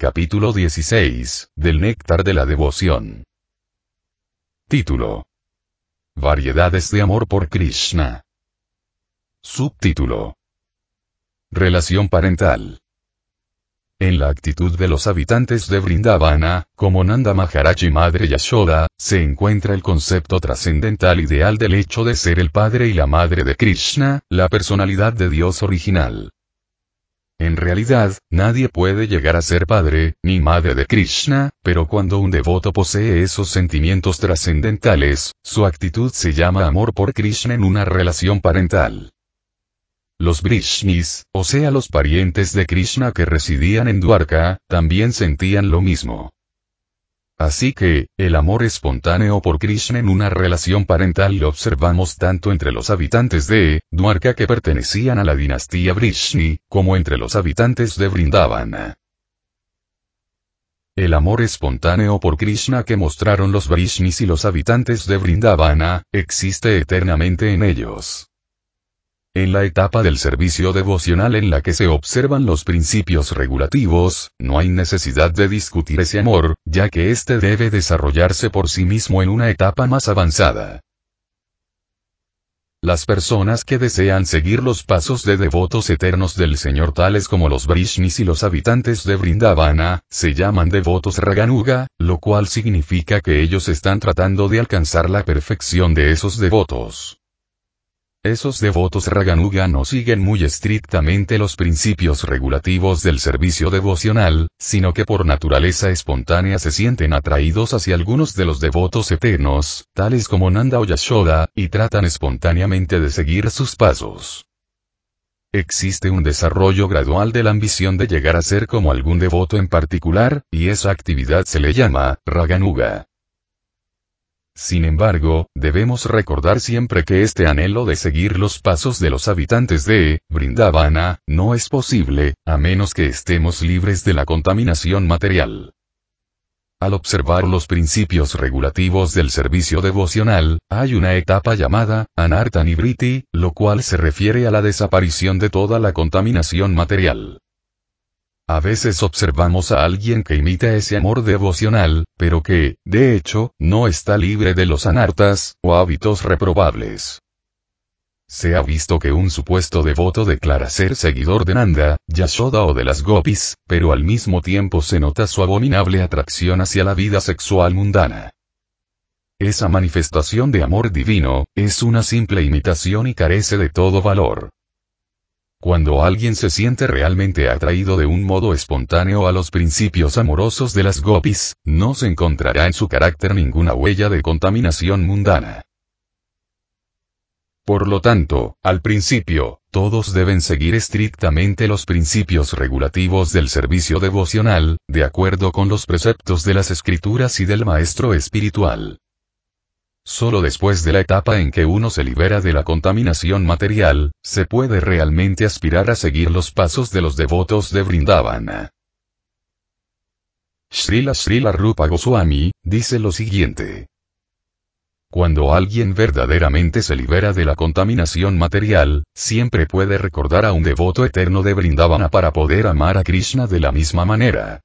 Capítulo 16, del Néctar de la Devoción. Título. Variedades de amor por Krishna. Subtítulo. Relación parental. En la actitud de los habitantes de Vrindavana, como Nanda Maharaj y Madre Yashoda, se encuentra el concepto trascendental ideal del hecho de ser el padre y la madre de Krishna, la personalidad de Dios original. En realidad, nadie puede llegar a ser padre, ni madre de Krishna, pero cuando un devoto posee esos sentimientos trascendentales, su actitud se llama amor por Krishna en una relación parental. Los Brishnis, o sea los parientes de Krishna que residían en Dwarka, también sentían lo mismo. Así que, el amor espontáneo por Krishna en una relación parental lo observamos tanto entre los habitantes de Dwarka que pertenecían a la dinastía Brishni, como entre los habitantes de Vrindavana. El amor espontáneo por Krishna que mostraron los Brishnis y los habitantes de Vrindavana, existe eternamente en ellos. En la etapa del servicio devocional en la que se observan los principios regulativos, no hay necesidad de discutir ese amor, ya que éste debe desarrollarse por sí mismo en una etapa más avanzada. Las personas que desean seguir los pasos de devotos eternos del Señor tales como los Brishnis y los habitantes de Vrindavana, se llaman devotos Raganuga, lo cual significa que ellos están tratando de alcanzar la perfección de esos devotos. Esos devotos Raganuga no siguen muy estrictamente los principios regulativos del servicio devocional, sino que por naturaleza espontánea se sienten atraídos hacia algunos de los devotos eternos, tales como Nanda o Yashoda, y tratan espontáneamente de seguir sus pasos. Existe un desarrollo gradual de la ambición de llegar a ser como algún devoto en particular, y esa actividad se le llama Raganuga. Sin embargo, debemos recordar siempre que este anhelo de seguir los pasos de los habitantes de Brindavana, no es posible, a menos que estemos libres de la contaminación material. Al observar los principios regulativos del servicio devocional, hay una etapa llamada Anartanibriti, lo cual se refiere a la desaparición de toda la contaminación material. A veces observamos a alguien que imita ese amor devocional, pero que, de hecho, no está libre de los anartas, o hábitos reprobables. Se ha visto que un supuesto devoto declara ser seguidor de Nanda, Yashoda o de las gopis, pero al mismo tiempo se nota su abominable atracción hacia la vida sexual mundana. Esa manifestación de amor divino, es una simple imitación y carece de todo valor. Cuando alguien se siente realmente atraído de un modo espontáneo a los principios amorosos de las gopis, no se encontrará en su carácter ninguna huella de contaminación mundana. Por lo tanto, al principio, todos deben seguir estrictamente los principios regulativos del servicio devocional, de acuerdo con los preceptos de las escrituras y del maestro espiritual. Solo después de la etapa en que uno se libera de la contaminación material, se puede realmente aspirar a seguir los pasos de los devotos de Vrindavana. Srila Srila Rupa Goswami, dice lo siguiente. Cuando alguien verdaderamente se libera de la contaminación material, siempre puede recordar a un devoto eterno de Vrindavana para poder amar a Krishna de la misma manera.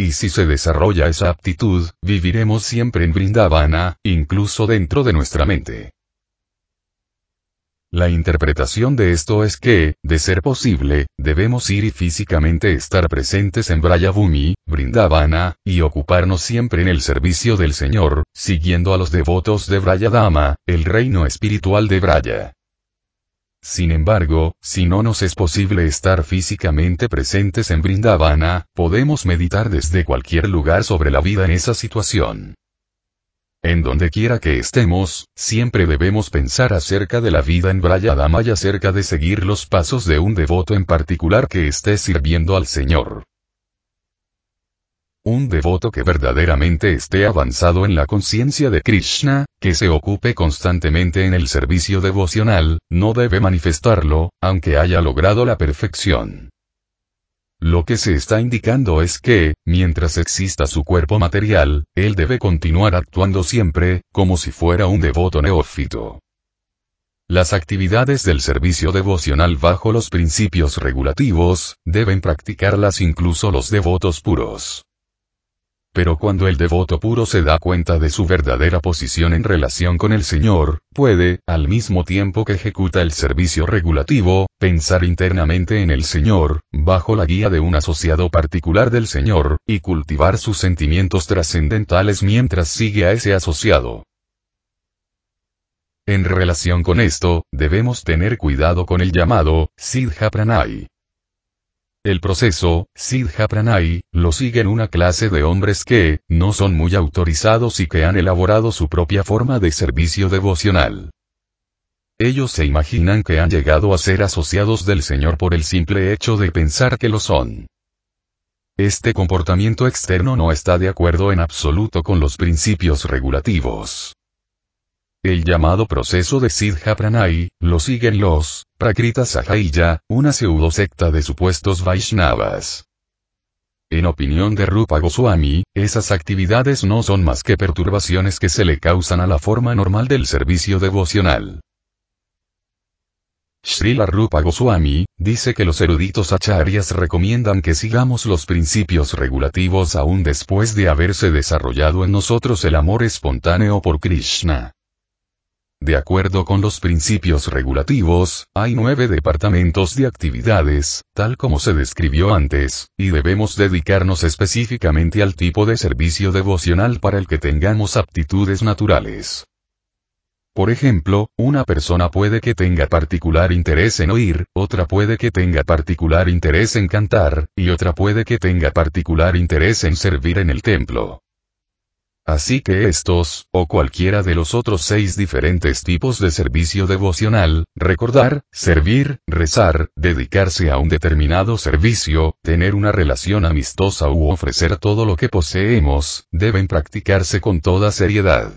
Y si se desarrolla esa aptitud, viviremos siempre en Brindavana, incluso dentro de nuestra mente. La interpretación de esto es que, de ser posible, debemos ir y físicamente estar presentes en Brayabhumi, Brindavana, y ocuparnos siempre en el servicio del Señor, siguiendo a los devotos de Brayadama, el reino espiritual de Braya. Sin embargo, si no nos es posible estar físicamente presentes en Brindavana, podemos meditar desde cualquier lugar sobre la vida en esa situación. En donde quiera que estemos, siempre debemos pensar acerca de la vida en Brayadama y acerca de seguir los pasos de un devoto en particular que esté sirviendo al Señor. Un devoto que verdaderamente esté avanzado en la conciencia de Krishna, que se ocupe constantemente en el servicio devocional, no debe manifestarlo, aunque haya logrado la perfección. Lo que se está indicando es que, mientras exista su cuerpo material, él debe continuar actuando siempre, como si fuera un devoto neófito. las actividades del servicio devocional bajo los principios regulativos, deben practicarlas incluso los devotos puros. Pero cuando el devoto puro se da cuenta de su verdadera posición en relación con el Señor, puede, al mismo tiempo que ejecuta el servicio regulativo, pensar internamente en el Señor, bajo la guía de un asociado particular del Señor, y cultivar sus sentimientos trascendentales mientras sigue a ese asociado. En relación con esto, debemos tener cuidado con el llamado, Siddha Pranay. El proceso, Siddha Pranay, lo siguen una clase de hombres que, no son muy autorizados y que han elaborado su propia forma de servicio devocional. Ellos se imaginan que han llegado a ser asociados del Señor por el simple hecho de pensar que lo son. Este comportamiento externo no está de acuerdo en absoluto con los principios regulativos. El llamado proceso de Siddha Pranay, lo siguen los Prakrita Sahaya, una pseudo secta de supuestos Vaishnavas. En opinión de Rupa Goswami, esas actividades no son más que perturbaciones que se le causan a la forma normal del servicio devocional. Srila Rupa Goswami, dice que los eruditos acharyas recomiendan que sigamos los principios regulativos aún después de haberse desarrollado en nosotros el amor espontáneo por Krishna. De acuerdo con los principios regulativos, hay nueve departamentos de actividades, tal como se describió antes, y debemos dedicarnos específicamente al tipo de servicio devocional para el que tengamos aptitudes naturales. Por ejemplo, una persona puede que tenga particular interés en oír, otra puede que tenga particular interés en cantar, y otra puede que tenga particular interés en servir en el templo. Así que estos, o cualquiera de los otros seis diferentes tipos de servicio devocional, recordar, servir, rezar, dedicarse a un determinado servicio, tener una relación amistosa u ofrecer todo lo que poseemos, deben practicarse con toda seriedad.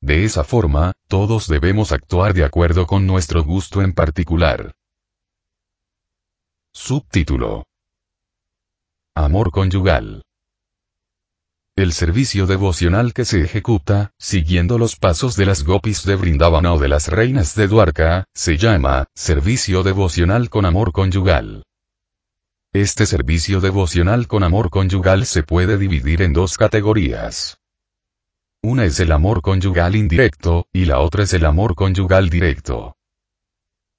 De esa forma, todos debemos actuar de acuerdo con nuestro gusto en particular. Subtítulo. Amor conyugal. El servicio devocional que se ejecuta, siguiendo los pasos de las gopis de Brindavana o de las reinas de Dwarka, se llama, servicio devocional con amor conyugal. Este servicio devocional con amor conyugal se puede dividir en dos categorías. Una es el amor conyugal indirecto, y la otra es el amor conyugal directo.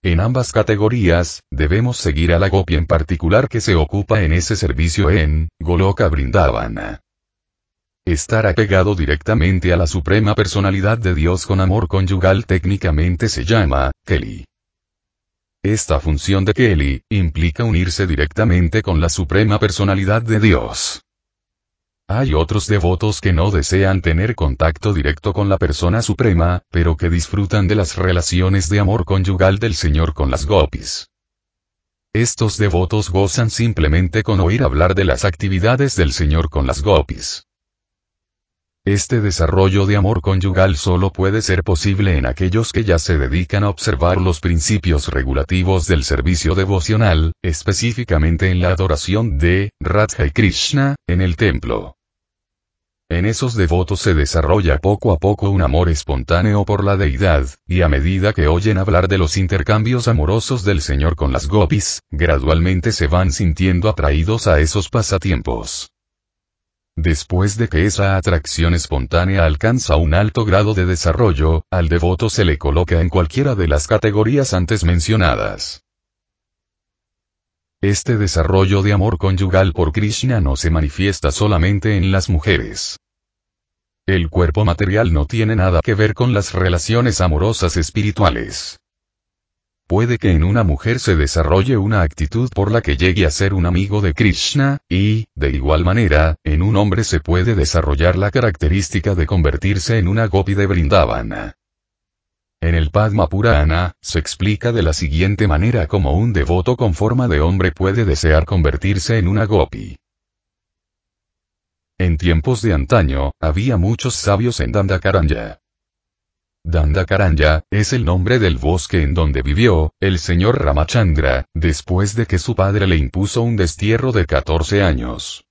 En ambas categorías, debemos seguir a la gopi en particular que se ocupa en ese servicio en, Goloka Brindavana. Estar apegado directamente a la Suprema Personalidad de Dios con amor conyugal técnicamente se llama, Kelly. Esta función de Kelly, implica unirse directamente con la Suprema Personalidad de Dios. Hay otros devotos que no desean tener contacto directo con la persona suprema, pero que disfrutan de las relaciones de amor conyugal del Señor con las gopis. Estos devotos gozan simplemente con oír hablar de las actividades del Señor con las gopis. Este desarrollo de amor conyugal solo puede ser posible en aquellos que ya se dedican a observar los principios regulativos del servicio devocional, específicamente en la adoración de Radha y Krishna, en el templo. En esos devotos se desarrolla poco a poco un amor espontáneo por la deidad, y a medida que oyen hablar de los intercambios amorosos del Señor con las gopis, gradualmente se van sintiendo atraídos a esos pasatiempos. Después de que esa atracción espontánea alcanza un alto grado de desarrollo, al devoto se le coloca en cualquiera de las categorías antes mencionadas. Este desarrollo de amor conyugal por Krishna no se manifiesta solamente en las mujeres. El cuerpo material no tiene nada que ver con las relaciones amorosas espirituales. Puede que en una mujer se desarrolle una actitud por la que llegue a ser un amigo de Krishna, y, de igual manera, en un hombre se puede desarrollar la característica de convertirse en una gopi de Brindavana. En el Padma Purana, se explica de la siguiente manera cómo un devoto con forma de hombre puede desear convertirse en una gopi. En tiempos de antaño, había muchos sabios en Dandakaranya. Dandakaranya, es el nombre del bosque en donde vivió, el señor Ramachandra, después de que su padre le impuso un destierro de 14 años.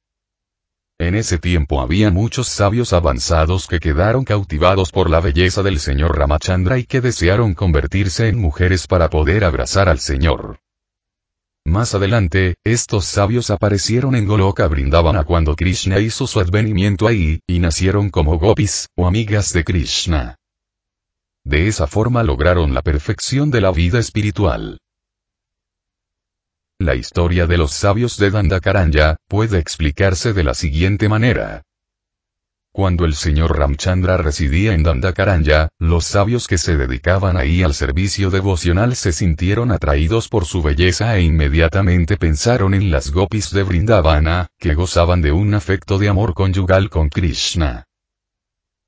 En ese tiempo había muchos sabios avanzados que quedaron cautivados por la belleza del señor Ramachandra y que desearon convertirse en mujeres para poder abrazar al señor. Más adelante, estos sabios aparecieron en Goloka Brindavana cuando Krishna hizo su advenimiento ahí, y nacieron como gopis, o amigas de Krishna. De esa forma lograron la perfección de la vida espiritual. La historia de los sabios de Dandakaranya, puede explicarse de la siguiente manera. Cuando el señor Ramchandra residía en Dandakaranya, los sabios que se dedicaban ahí al servicio devocional se sintieron atraídos por su belleza e inmediatamente pensaron en las gopis de Vrindavana, que gozaban de un afecto de amor conyugal con Krishna.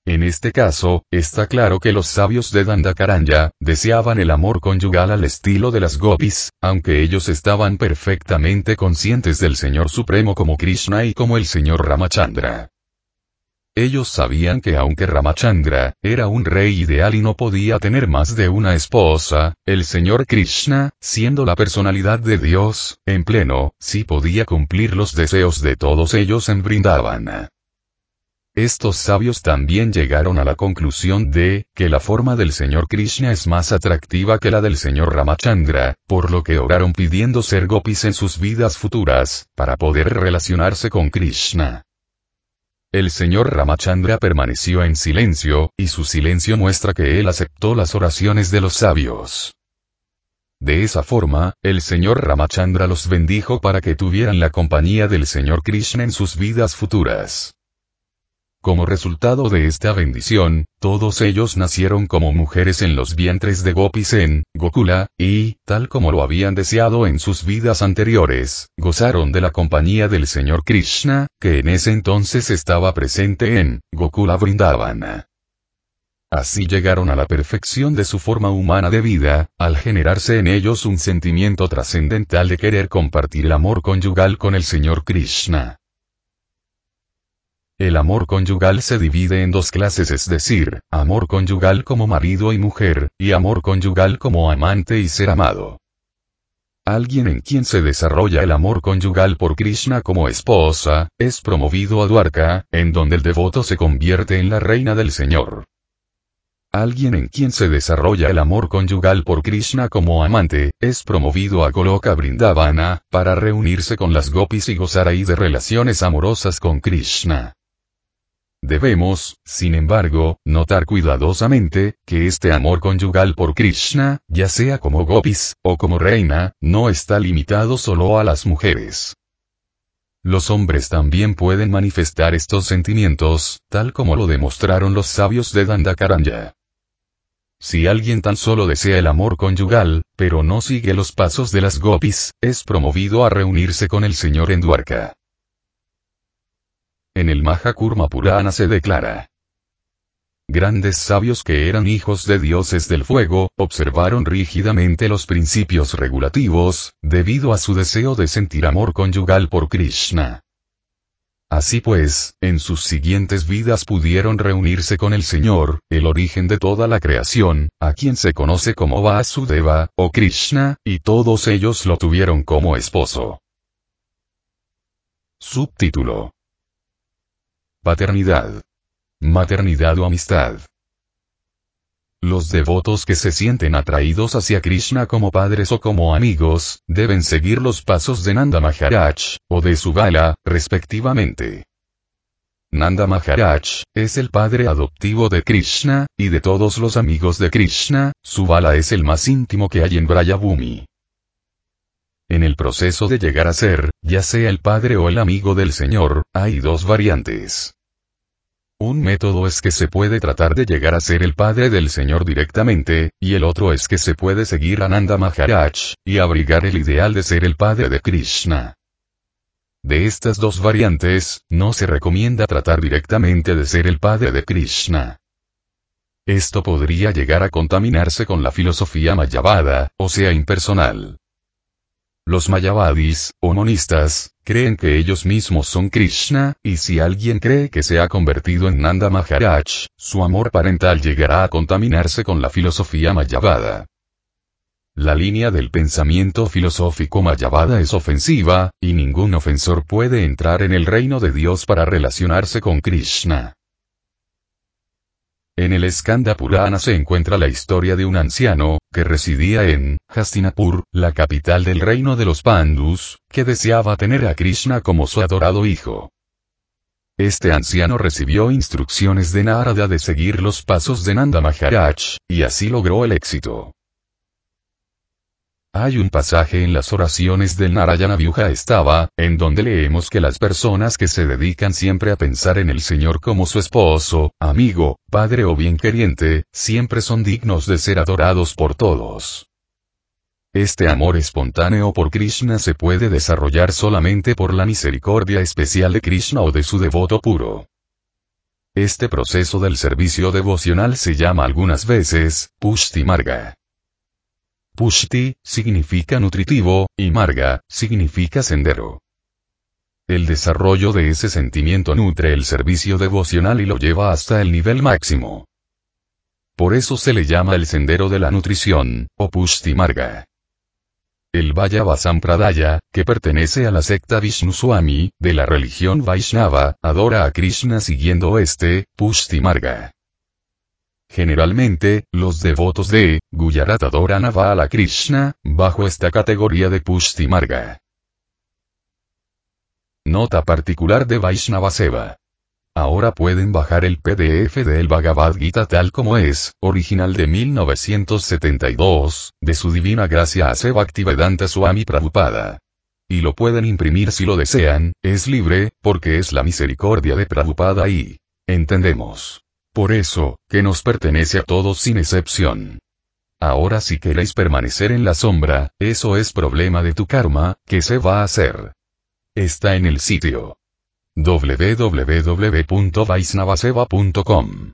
En este caso, está claro que los sabios de Dandakaranya, deseaban el amor conyugal al estilo de las gopis, aunque ellos estaban perfectamente conscientes del Señor Supremo como Krishna y como el Señor Ramachandra. Ellos sabían que aunque Ramachandra, era un rey ideal y no podía tener más de una esposa, el Señor Krishna, siendo la personalidad de Dios, en pleno, sí podía cumplir los deseos de todos ellos en Vrindavana. Estos sabios también llegaron a la conclusión de, que la forma del Señor Krishna es más atractiva que la del Señor Ramachandra, por lo que oraron pidiendo ser gopis en sus vidas futuras, para poder relacionarse con Krishna. El señor Ramachandra permaneció en silencio, y su silencio muestra que él aceptó las oraciones de los sabios. De esa forma, el señor Ramachandra los bendijo para que tuvieran la compañía del señor Krishna en sus vidas futuras. Como resultado de esta bendición, todos ellos nacieron como mujeres en los vientres de Gopis en Gokula, y, tal como lo habían deseado en sus vidas anteriores, gozaron de la compañía del Señor Krishna, que en ese entonces estaba presente en Gokula Vrindavana. Así llegaron a la perfección de su forma humana de vida, al generarse en ellos un sentimiento trascendental de querer compartir el amor conyugal con el Señor Krishna. El amor conyugal se divide en dos clases, es decir, amor conyugal como marido y mujer, y amor conyugal como amante y ser amado. Alguien en quien se desarrolla el amor conyugal por Krishna como esposa, es promovido a Dwarka, en donde el devoto se convierte en la reina del Señor. Alguien en quien se desarrolla el amor conyugal por Krishna como amante, es promovido a Goloka Brindavana, para reunirse con las gopis y gozar ahí de relaciones amorosas con Krishna. Debemos, sin embargo, notar cuidadosamente, que este amor conyugal por Krishna, ya sea como gopis, o como reina, no está limitado solo a las mujeres. Los hombres también pueden manifestar estos sentimientos, tal como lo demostraron los sabios de Dandakaranya. Si alguien tan solo desea el amor conyugal, pero no sigue los pasos de las gopis, es promovido a reunirse con el Señor en Dwarka. En el Mahakurma Purana se declara. Grandes sabios que eran hijos de dioses del fuego, observaron rígidamente los principios regulativos, debido a su deseo de sentir amor conyugal por Krishna. Así pues, en sus siguientes vidas pudieron reunirse con el Señor, el origen de toda la creación, a quien se conoce como Vasudeva, o Krishna, y todos ellos lo tuvieron como esposo. Subtítulo Paternidad. Maternidad o amistad. Los devotos que se sienten atraídos hacia Krishna como padres o como amigos, deben seguir los pasos de Nanda Maharaj, o de Subala, respectivamente. Nanda Maharaj, es el padre adoptivo de Krishna, y de todos los amigos de Krishna, Subala es el más íntimo que hay en Brayabhumi. En el proceso de llegar a ser, ya sea el padre o el amigo del Señor, hay dos variantes. Un método es que se puede tratar de llegar a ser el padre del Señor directamente, y el otro es que se puede seguir a Nanda Maharaj, y abrigar el ideal de ser el padre de Krishna. De estas dos variantes, no se recomienda tratar directamente de ser el padre de Krishna. Esto podría llegar a contaminarse con la filosofía mayavada, o sea impersonal. Los mayavadis, o monistas, creen que ellos mismos son Krishna, y si alguien cree que se ha convertido en Nanda Maharaj, su amor parental llegará a contaminarse con la filosofía mayavada. La línea del pensamiento filosófico Mayavada es ofensiva, y ningún ofensor puede entrar en el reino de Dios para relacionarse con Krishna. En el Skanda Purana se encuentra la historia de un anciano, que residía en Hastinapur, la capital del reino de los Pandus, que deseaba tener a Krishna como su adorado hijo. Este anciano recibió instrucciones de Narada de seguir los pasos de Nanda Maharaj, y así logró el éxito. Hay un pasaje en las oraciones del Narayana Vyuha estaba, en donde leemos que las personas que se dedican siempre a pensar en el Señor como su esposo, amigo, padre o bien queriente, siempre son dignos de ser adorados por todos. Este amor espontáneo por Krishna se puede desarrollar solamente por la misericordia especial de Krishna o de su devoto puro. Este proceso del servicio devocional se llama algunas veces, Pushti Marga. Pushti, significa nutritivo, y Marga, significa sendero. El desarrollo de ese sentimiento nutre el servicio devocional y lo lleva hasta el nivel máximo. Por eso se le llama el sendero de la nutrición, o Pushti Marga. El Vayava Sampradaya, que pertenece a la secta Vishnu Swami, de la religión Vaishnava, adora a Krishna siguiendo este, Pushti Marga. Generalmente, los devotos de Gujarat adoran a Krishna, bajo esta categoría de Pushti Marga. Nota particular de Vaishnava Seva. Ahora pueden bajar el PDF del Bhagavad Gita tal como es, original de 1972, de su divina gracia a Seva Bhaktivedanta Swami Prabhupada. Y lo pueden imprimir si lo desean, es libre, porque es la misericordia de Prabhupada y entendemos por eso, que nos pertenece a todos sin excepción. Ahora si queréis permanecer en la sombra, eso es problema de tu karma, ¿qué se va a hacer? Está en el sitio www.vaisnavaseva.com